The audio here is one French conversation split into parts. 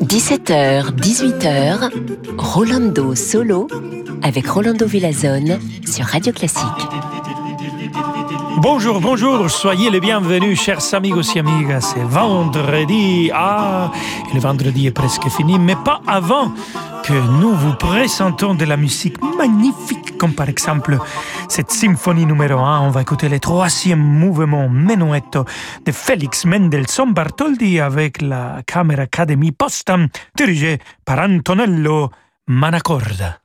17h, 18h, Rolando Solo avec Rolando Villazone sur Radio Classique. Bonjour, bonjour, soyez les bienvenus, chers amigos et amigas. C'est vendredi. Ah, le vendredi est presque fini, mais pas avant nous vous présentons de la musique magnifique, comme par exemple cette symphonie numéro 1. On va écouter le troisième mouvement Menuetto de Félix Mendelssohn Bartholdi avec la Camera Academy Potsdam, dirigée par Antonello Manacorda.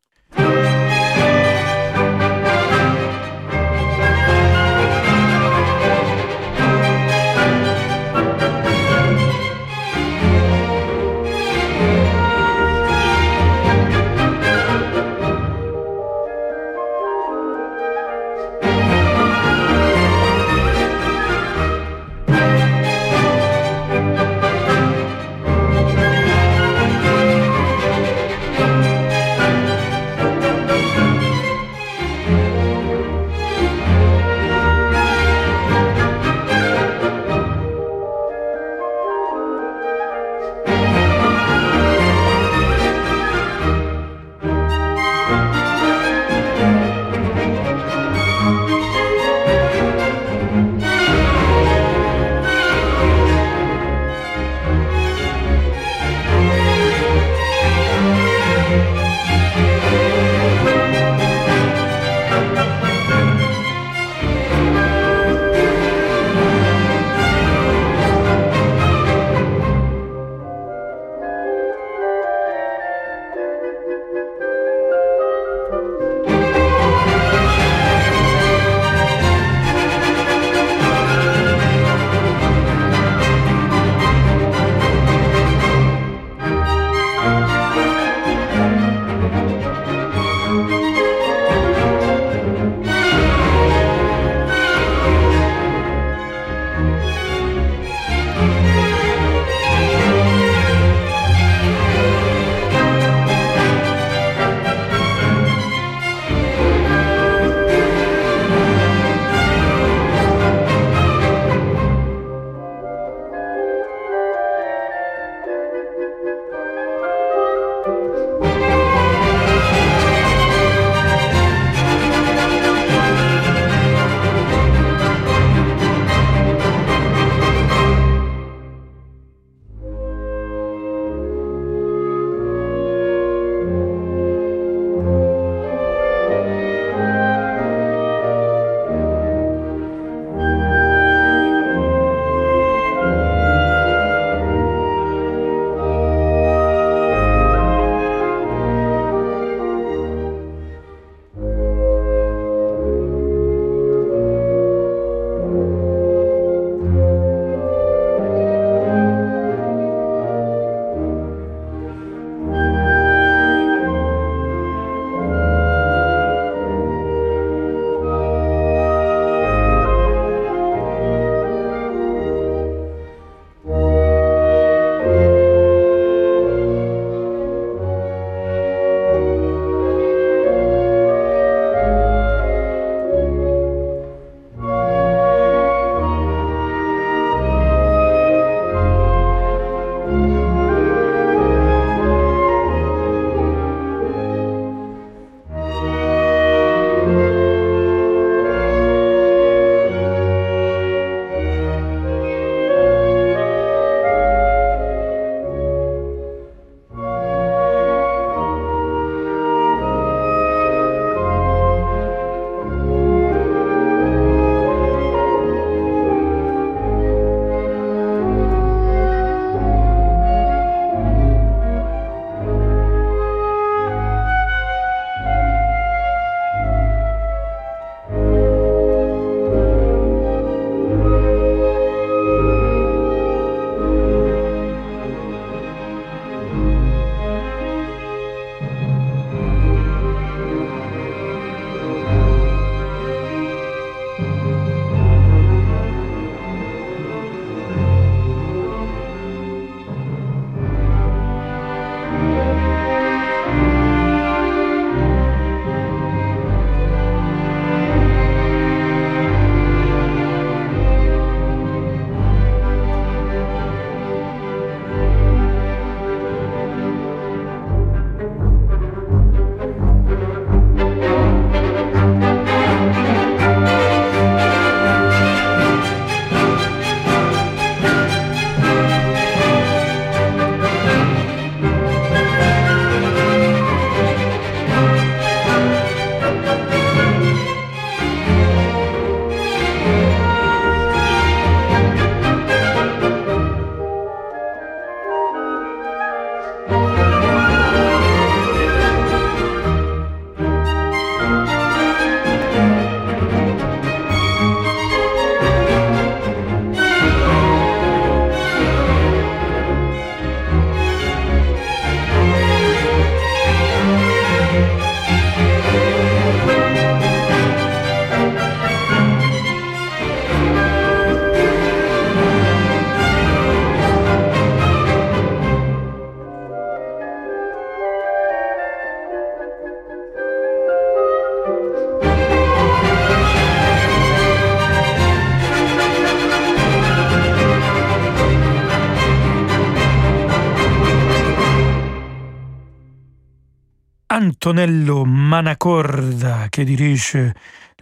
Antonello Manacorda, qui dirige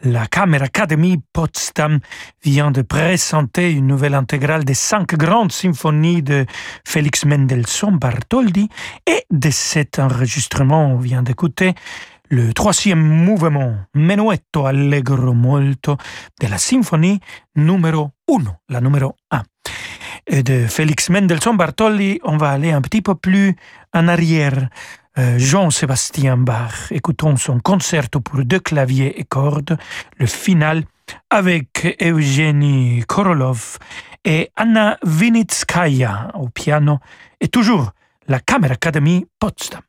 la Camera Academy Potsdam, vient de présenter une nouvelle intégrale des cinq grandes symphonies de Félix Mendelssohn Bartholdy. Et de cet enregistrement, on vient d'écouter le troisième mouvement, Menuetto Allegro Molto, de la symphonie numéro 1, la numéro 1. Et de Félix Mendelssohn Bartholdy, on va aller un petit peu plus en arrière. Euh, Jean-Sébastien Bach, écoutons son concerto pour deux claviers et cordes, le final, avec Eugénie Korolov et Anna Vinitskaya au piano, et toujours la Camera Academy Potsdam.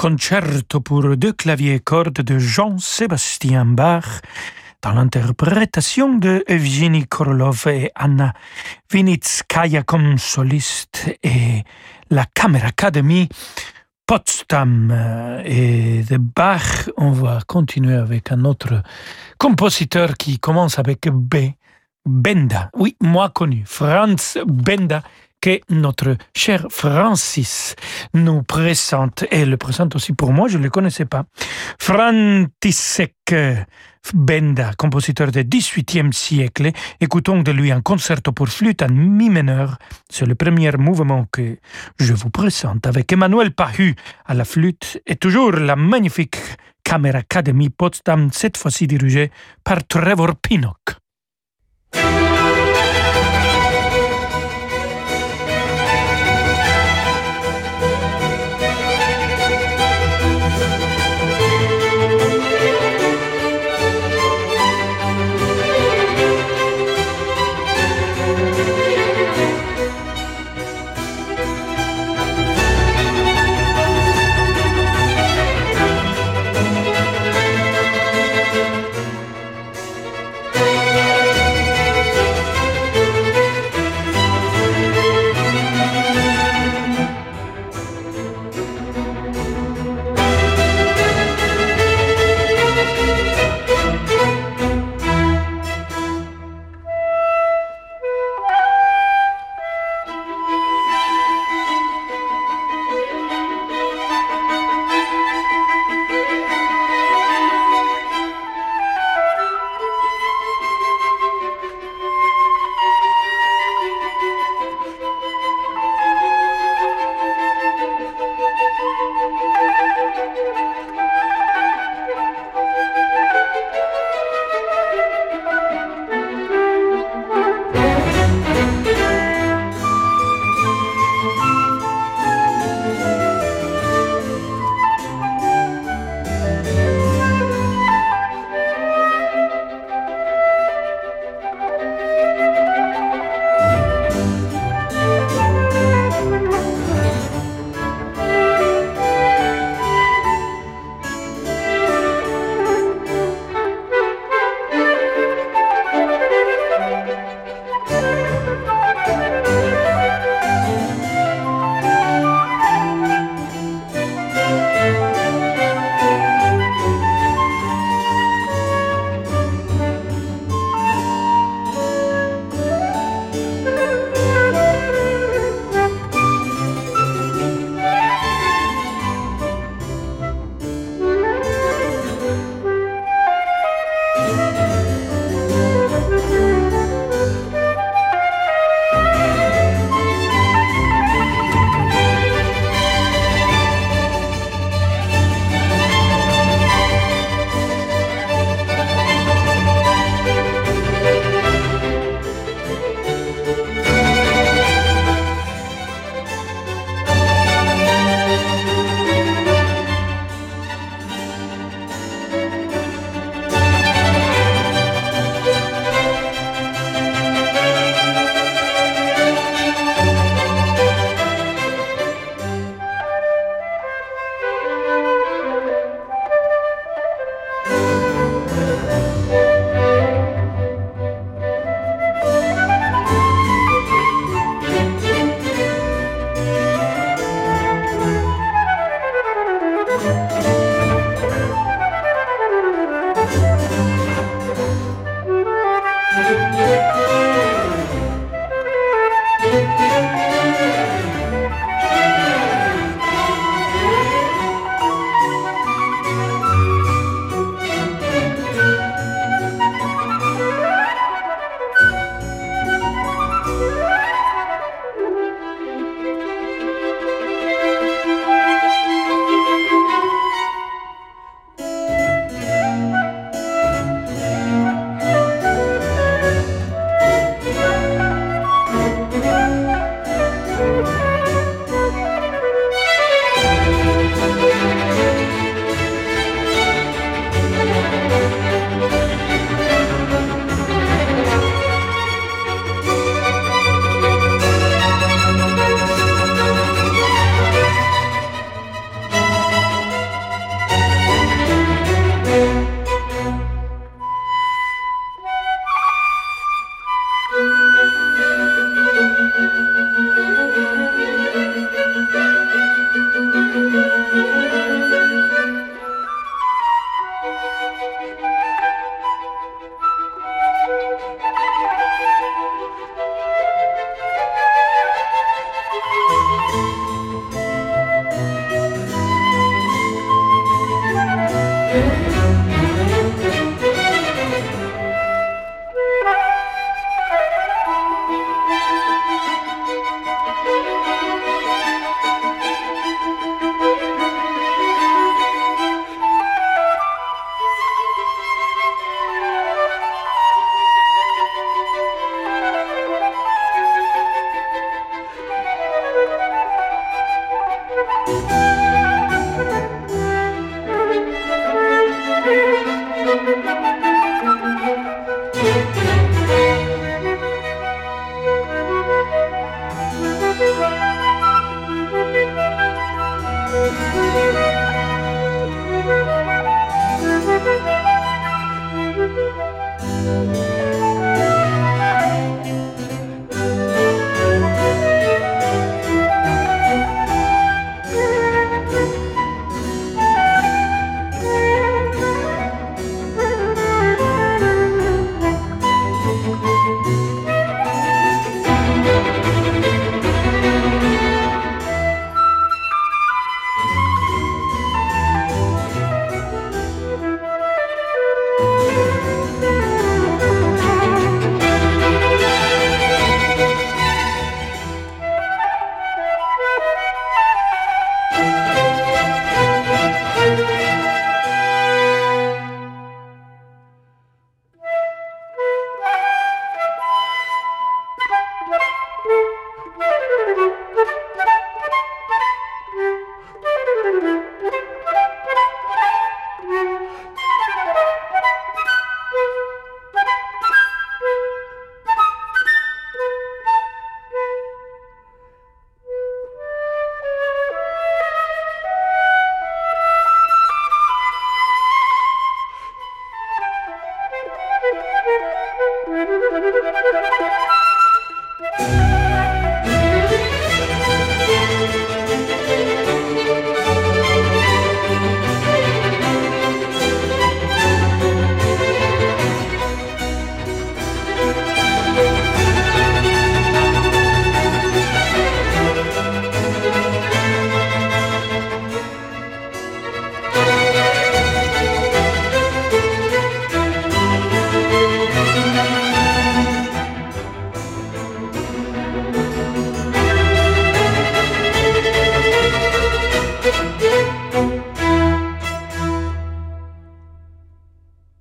Concerto pour deux claviers et cordes de Jean-Sébastien Bach dans l'interprétation de Evgeny Korolov et Anna Vinitskaya comme soliste et la Camera Academy Potsdam et de Bach. On va continuer avec un autre compositeur qui commence avec B. Benda, oui, moi connu, Franz Benda, que notre cher Francis nous présente, et le présente aussi pour moi, je ne le connaissais pas. František Benda, compositeur du XVIIIe siècle, écoutons de lui un concerto pour flûte en mi mineur. C'est le premier mouvement que je vous présente avec Emmanuel Pahu à la flûte et toujours la magnifique Camera Academy Potsdam, cette fois-ci dirigée par Trevor Pinnock.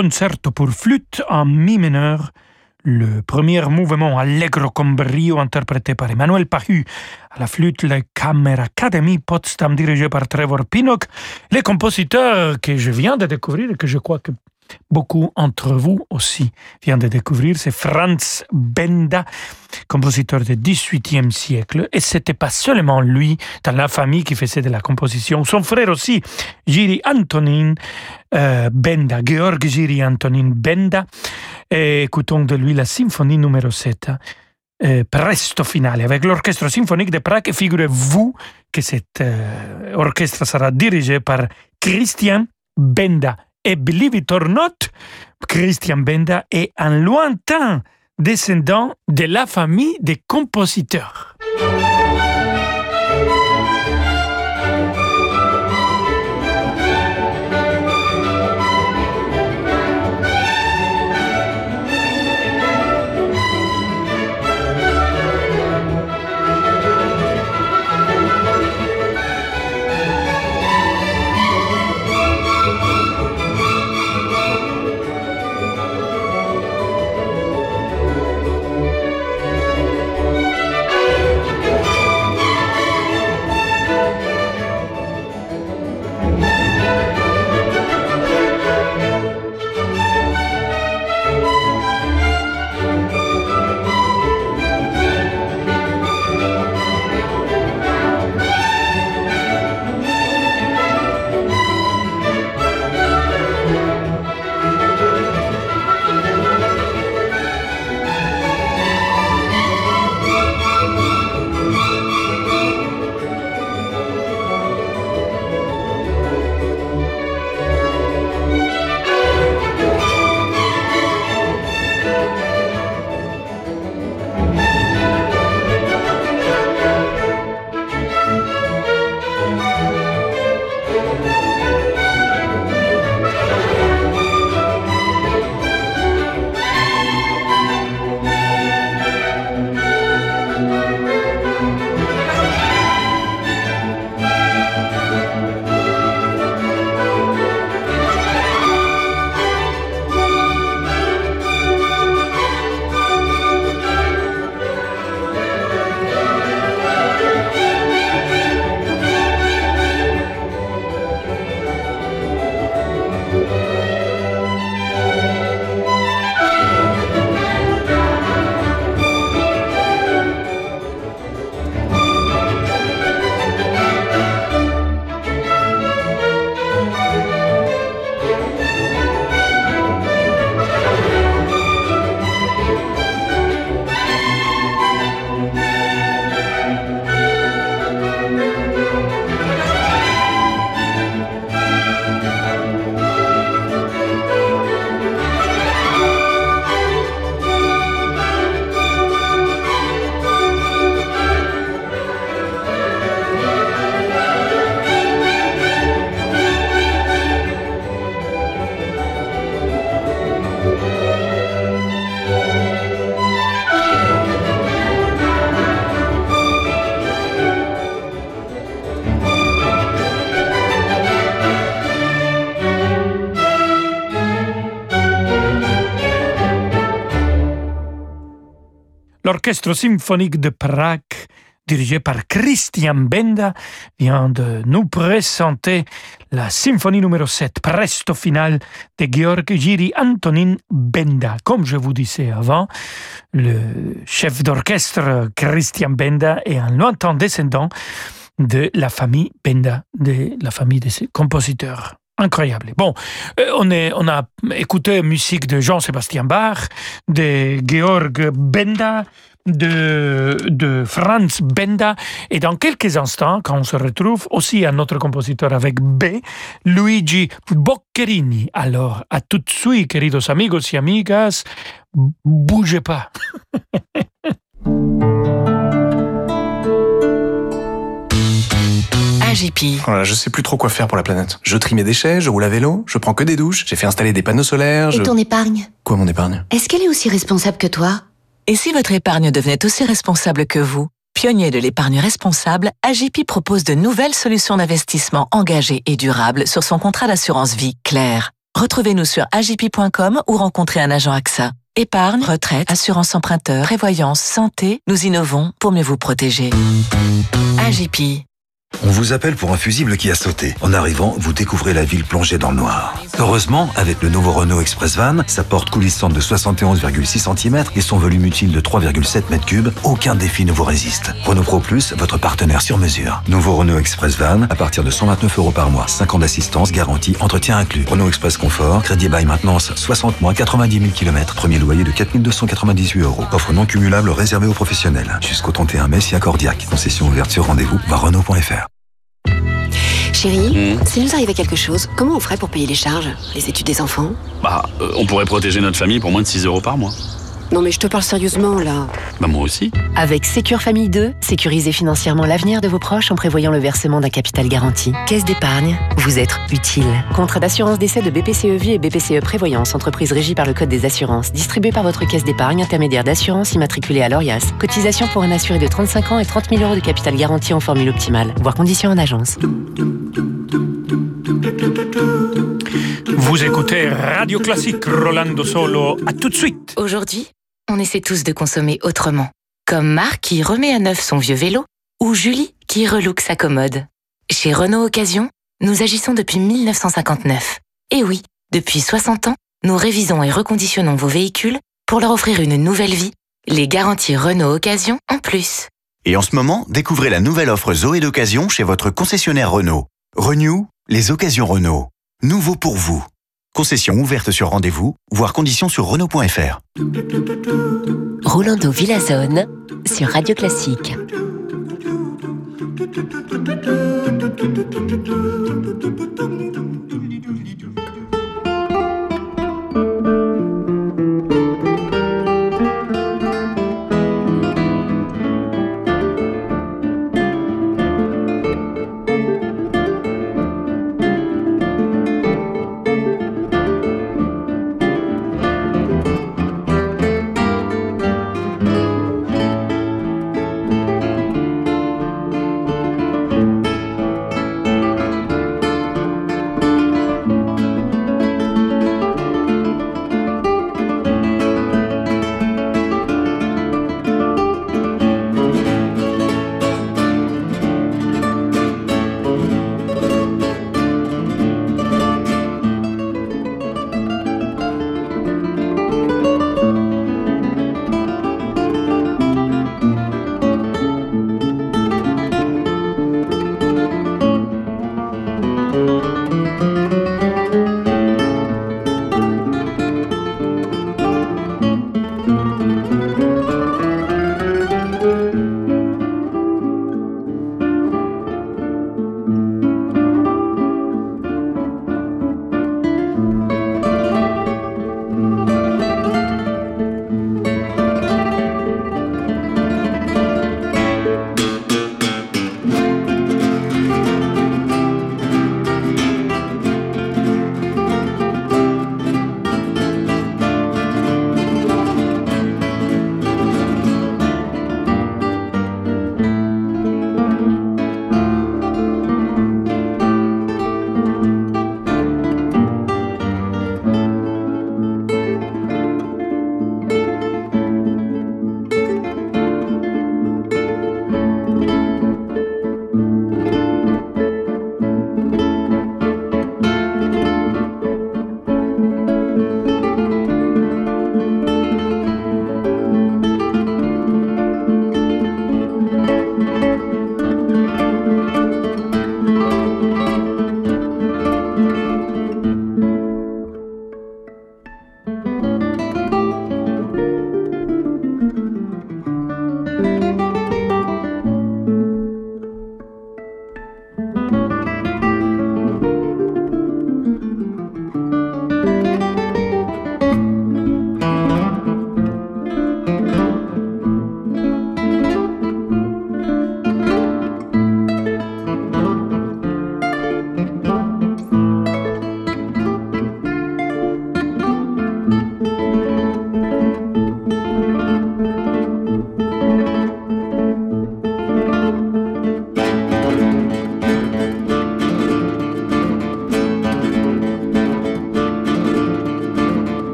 Concerto pour flûte en mi mineur, le premier mouvement Allegro con brio interprété par Emmanuel Pahu à la flûte la Camera Academy Potsdam dirigé par Trevor Pinnock, les compositeurs que je viens de découvrir et que je crois que beaucoup entre vous aussi viennent de découvrir, c'est Franz Benda, compositeur du XVIIIe siècle. Et c'était pas seulement lui dans la famille qui faisait de la composition, son frère aussi, Giri Antonin euh, Benda, Georg Giri Antonin Benda. Et écoutons de lui la symphonie numéro 7. Euh, presto finale avec l'orchestre symphonique de Prague. Figurez-vous que cet euh, orchestre sera dirigé par Christian Benda. Et believe it or not, Christian Benda est un lointain descendant de la famille des compositeurs. l'Orchestre symphonique de Prague, dirigé par Christian Benda, vient de nous présenter la symphonie numéro 7, Presto Final, de Georg Giri Antonin Benda. Comme je vous disais avant, le chef d'orchestre Christian Benda est un lointain descendant de la famille Benda, de la famille des compositeurs incroyable. Bon, euh, on, a écouté musique de Jean-Sébastien Bach, de Georg Benda, de, de Franz Benda. Et dans quelques instants, quand on se retrouve aussi un autre compositeur avec B, Luigi Boccherini. Alors, à tout de suite, queridos amigos y amigas, bougez pas. Voilà, je sais plus trop quoi faire pour la planète. Je trie mes déchets, je roule à vélo, je prends que des douches, j'ai fait installer des panneaux solaires. Et ton épargne? Quoi, mon épargne? Est-ce qu'elle est aussi responsable que toi? Et si votre épargne devenait aussi responsable que vous? Pionnier de l'épargne responsable, AGP propose de nouvelles solutions d'investissement engagées et durables sur son contrat d'assurance vie clair. Retrouvez-nous sur agip.com ou rencontrez un agent AXA. Épargne, retraite, assurance emprunteur, prévoyance, santé, nous innovons pour mieux vous protéger. AGP. On vous appelle pour un fusible qui a sauté. En arrivant, vous découvrez la ville plongée dans le noir. Heureusement, avec le nouveau Renault Express Van, sa porte coulissante de 71,6 cm et son volume utile de 3,7 m3, aucun défi ne vous résiste. Renault Pro Plus, votre partenaire sur mesure. Nouveau Renault Express Van, à partir de 129 euros par mois. 5 ans d'assistance, garantie, entretien inclus. Renault Express Confort, crédit by maintenance, 60 mois, 90 000 km. Premier loyer de 4298 euros. Offre non cumulable réservée aux professionnels. Jusqu'au 31 mai si accordiaque. Concession ouverte sur rendez-vous, voir Renault.fr. Chérie, s'il nous arrivait quelque chose, comment on ferait pour payer les charges Les études des enfants? Bah, euh, on pourrait protéger notre famille pour moins de 6 euros par mois. Non mais je te parle sérieusement là. Bah moi aussi. Avec Sécure Famille 2, sécurisez financièrement l'avenir de vos proches en prévoyant le versement d'un capital garanti. Caisse d'épargne, vous êtes utile. Contrat d'assurance d'essai de BPCE Vie et BPCE Prévoyance, entreprise régie par le Code des assurances, distribué par votre caisse d'épargne intermédiaire d'assurance immatriculée à l'ORIAS. Cotisation pour un assuré de 35 ans et 30 000 euros de capital garanti en formule optimale, voire conditions en agence. Vous écoutez Radio Classique Rolando Solo. À tout de suite. Aujourd'hui, on essaie tous de consommer autrement. Comme Marc qui remet à neuf son vieux vélo ou Julie qui relook sa commode. Chez Renault Occasion, nous agissons depuis 1959. Et oui, depuis 60 ans, nous révisons et reconditionnons vos véhicules pour leur offrir une nouvelle vie, les garanties Renault Occasion en plus. Et en ce moment, découvrez la nouvelle offre Zoé d'occasion chez votre concessionnaire Renault. Renew, les occasions Renault. Nouveau pour vous. Concession ouverte sur rendez-vous, voire conditions sur Renault.fr. Rolando Villazone sur Radio Classique.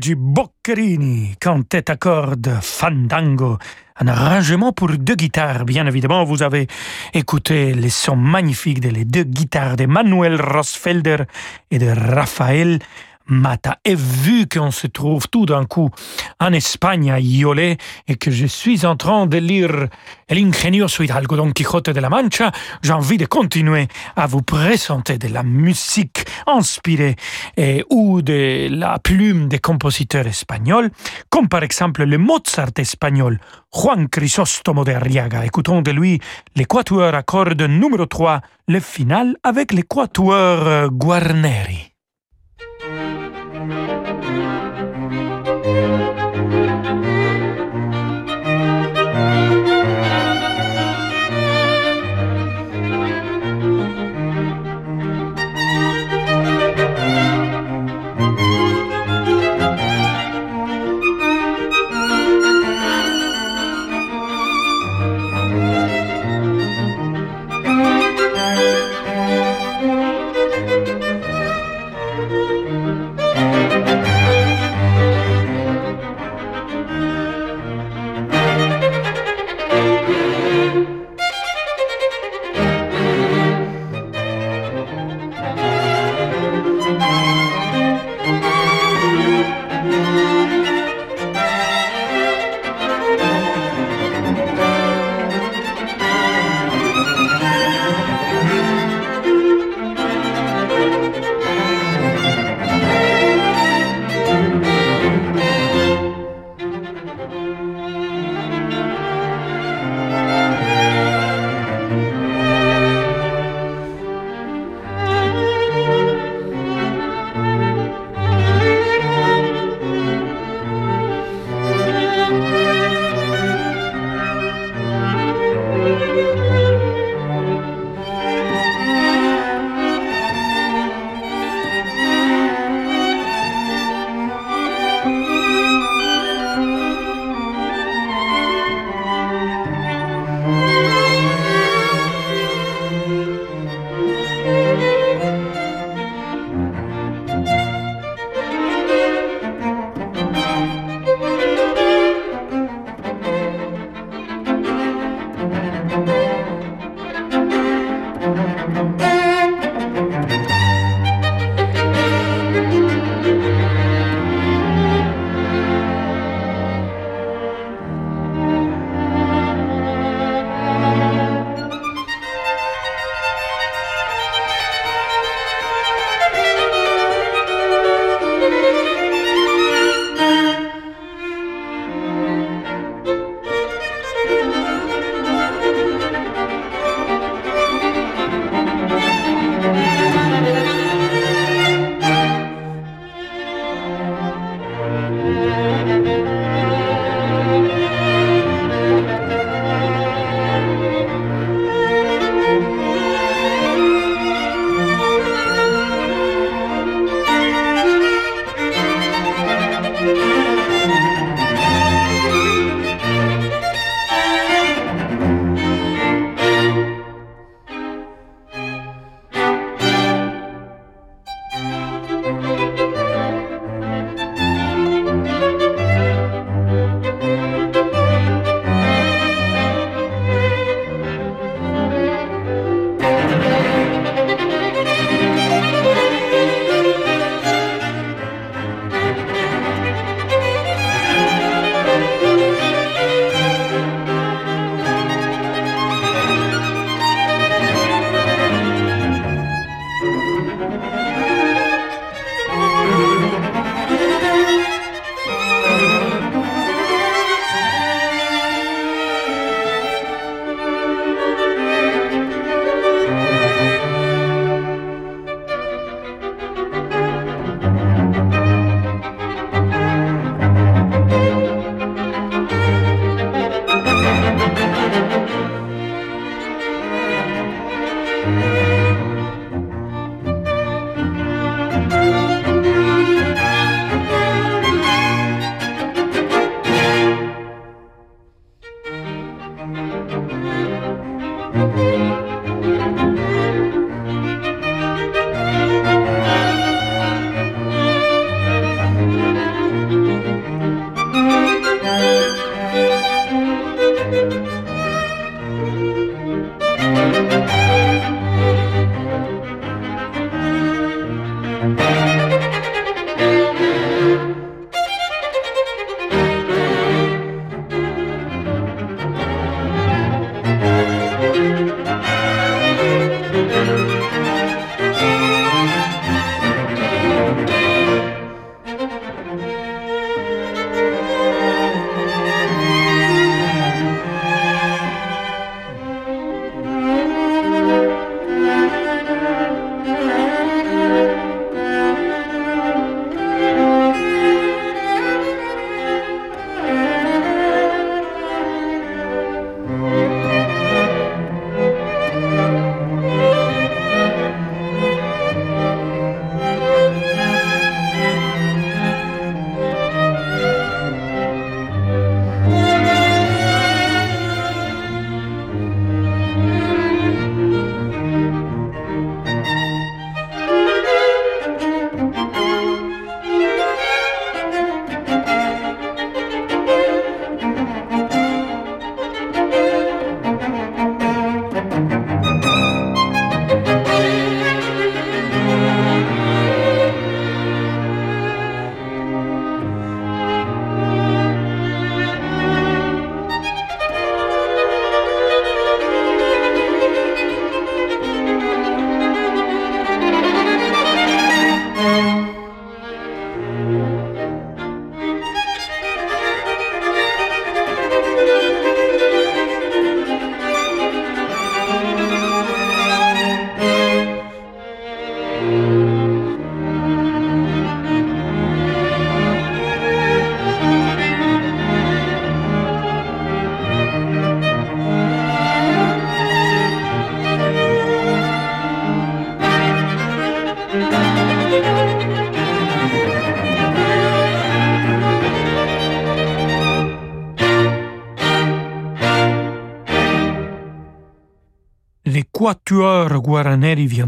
Luigi Boccherini, cantate à cordes Fandango, un arrangement pour deux guitares. Bien évidemment, vous avez écouté les sons magnifiques des deux guitares de Manuel Rosfelder et de Raphaël Mata. Et vu qu'on se trouve tout d'un coup en Espagne à Iolé et que je suis en train de lire L'Ingenioso Hidalgo Don Quixote de la Mancha, j'ai envie de continuer à vous présenter de la musique inspirée et, ou de la plume des compositeurs espagnols, comme par exemple le Mozart espagnol Juan Crisóstomo de Arriaga. Écoutons de lui l'équateur à cordes numéro 3, le final avec l'équateur Guarneri. Quatuor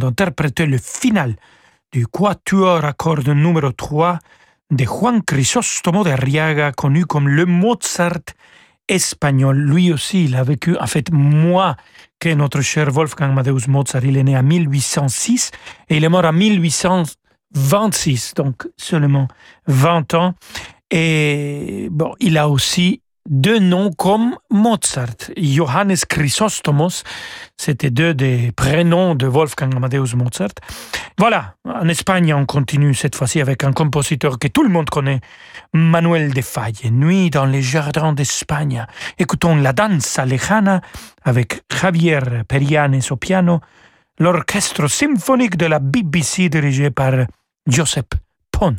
d'interpréter le final du Quatuor à cordes numéro 3 de Juan Crisóstomo de Arriaga, connu comme le Mozart espagnol. Lui aussi, il a vécu, en fait, moins que notre cher Wolfgang Amadeus Mozart. Il est né en 1806 et il est mort en 1826, donc seulement 20 ans. Et bon, il a aussi deux noms comme Mozart. Johannes Chrysostomos, c'était deux des prénoms de Wolfgang Amadeus Mozart. Voilà, en Espagne, on continue cette fois-ci avec un compositeur que tout le monde connaît, Manuel de Falle, Nuit dans les jardins d'Espagne. Écoutons la danza lejana avec Javier Perianes au piano, l'orchestre symphonique de la BBC dirigé par Joseph Pons.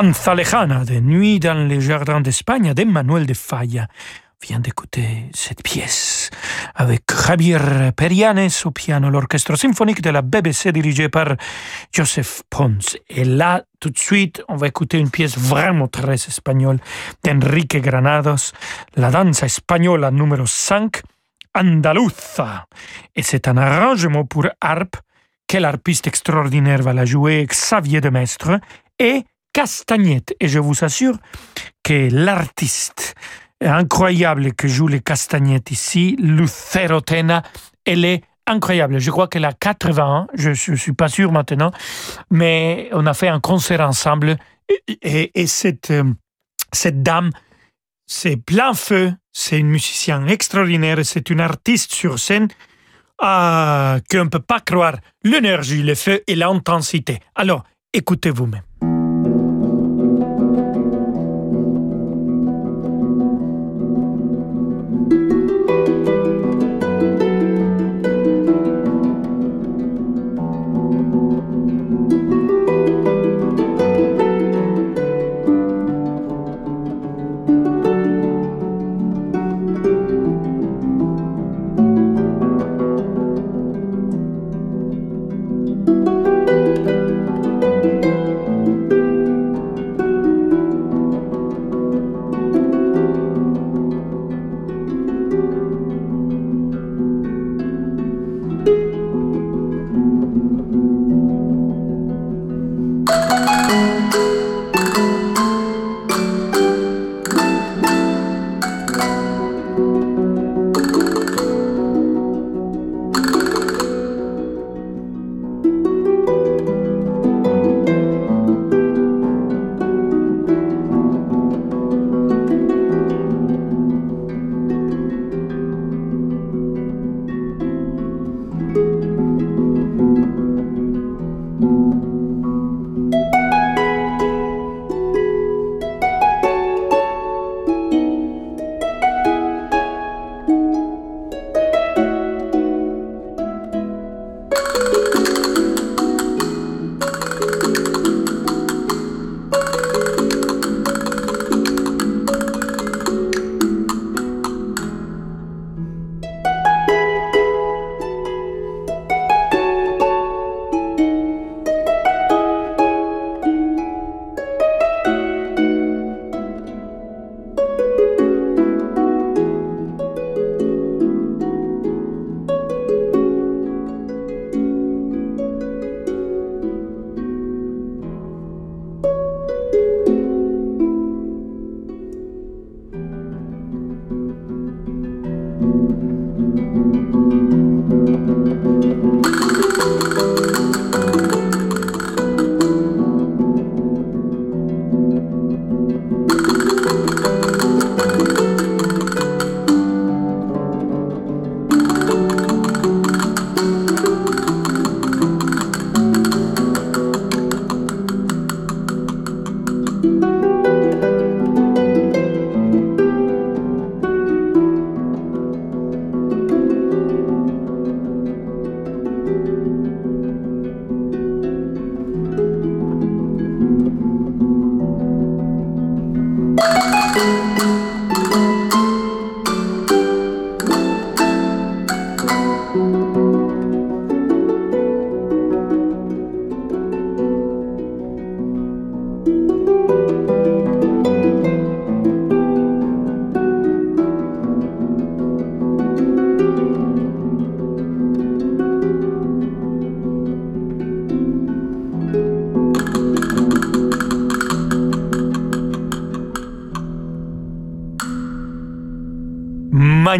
Danza lejana de Nuit dans les jardins d'Espagne d'Emmanuel de Falla vient d'écouter cette pièce avec Javier Perianes au piano, l'orchestre symphonique de la BBC dirigé par Joseph Pons. Et là, tout de suite, on va écouter une pièce vraiment très espagnole d'Enrique Granados, la danse espagnole numéro 5, Andaluza. Et c'est un arrangement pour harpe. Quel harpiste extraordinaire va la jouer, Xavier de Mestre et Castagnette. Et je vous assure que l'artiste incroyable que joue les castagnettes ici, Lucero Tena, elle est incroyable. Je crois qu'elle a 80 ans, je ne suis pas sûr maintenant, mais on a fait un concert ensemble et, cette, euh, cette dame, c'est plein feu, c'est une musicienne extraordinaire, c'est une artiste sur scène ah, qu'on ne peut pas croire l'énergie, le feu et l'intensité. Alors, écoutez vous-même.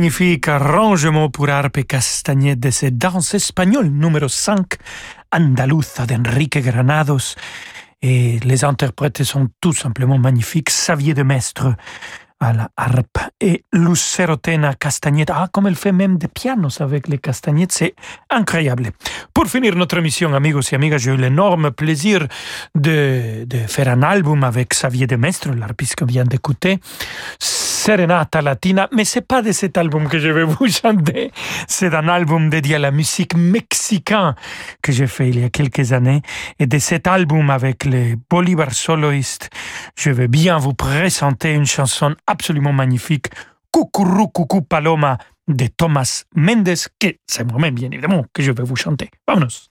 Magnifique arrangement pour harpe et castagnette de cette danse espagnole numéro 5, Andaluza d'Enrique Granados. Et les interprètes sont tout simplement magnifiques. Xavier de Mestre à la harpe et Lucero Tena castagnette. Ah, comme elle fait même des pianos avec les castagnettes, c'est incroyable. Pour finir notre émission, amigos et amigas, j'ai eu l'énorme plaisir de, de, faire un album avec Xavier de Mestre, l'arpiste qu'on vient d'écouter Serenata Latina, mais c'est pas de cet album que je vais vous chanter. C'est un album dédié à la musique mexicaine que j'ai fait il y a quelques années. Et de cet album avec les Bolivar Soloist, je vais bien vous présenter une chanson absolument magnifique, Cucurru Cucu Paloma de Thomas Mendes, que c'est moi-même bien évidemment que je vais vous chanter. Vámonos.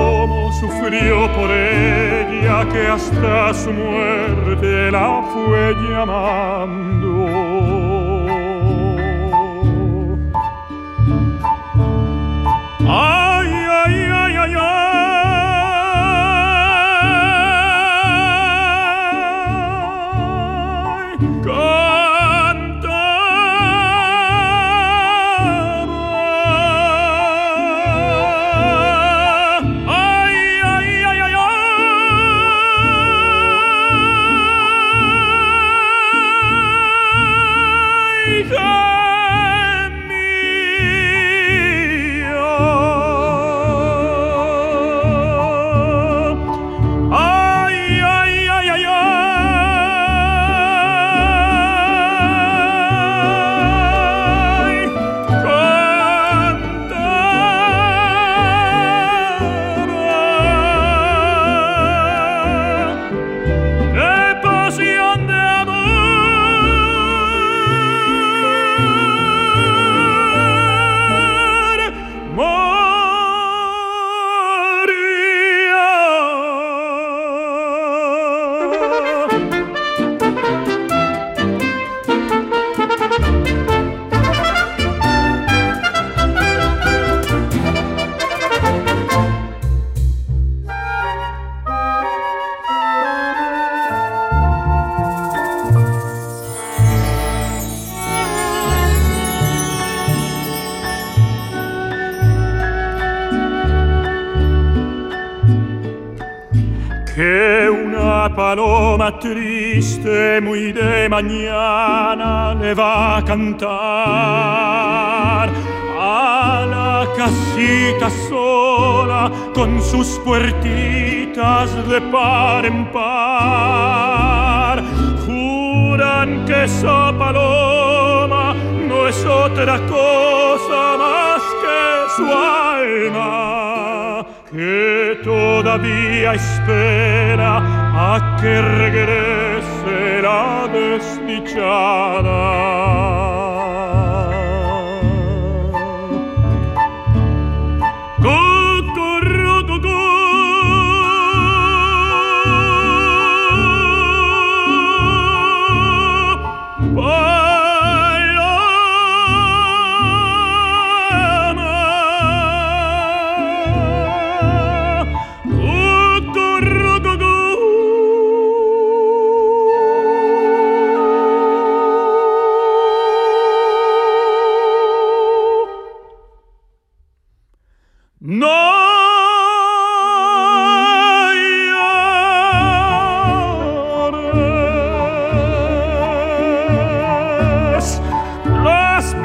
Cómo sufrió por ella que hasta su muerte la fue llamando. Ay, triste muy de mañana le va a cantar a la casita sola con sus puertitas de par en par. Juran que esa paloma no es otra cosa más que su alma que todavía espera a que regrese la desdiciada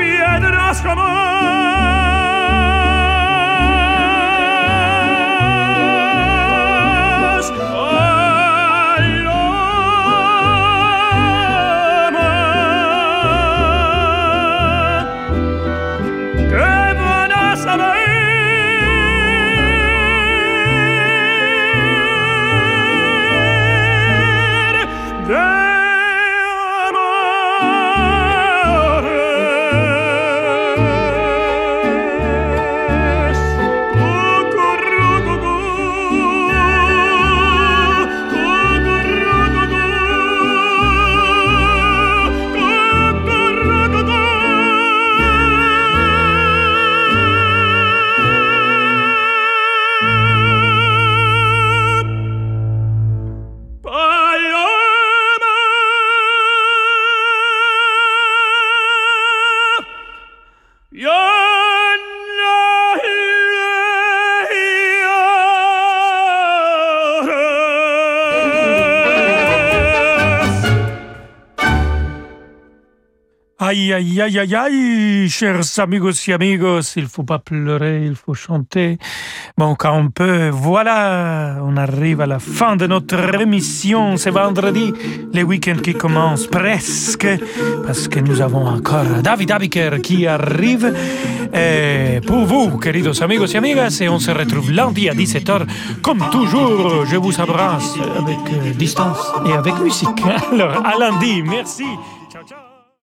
viene nascono Aïe, aïe, aïe, aïe, chers amigos et amigos, il faut pas pleurer, il faut chanter. Bon, quand on peut, voilà, on arrive à la fin de notre émission. C'est vendredi, les week-ends qui commencent presque, parce que nous avons encore David Abiker qui arrive. Et pour vous, queridos amigos et amigas, et on se retrouve lundi à 17h. Comme toujours, je vous embrasse avec euh, distance et avec musique. Alors, à lundi, merci.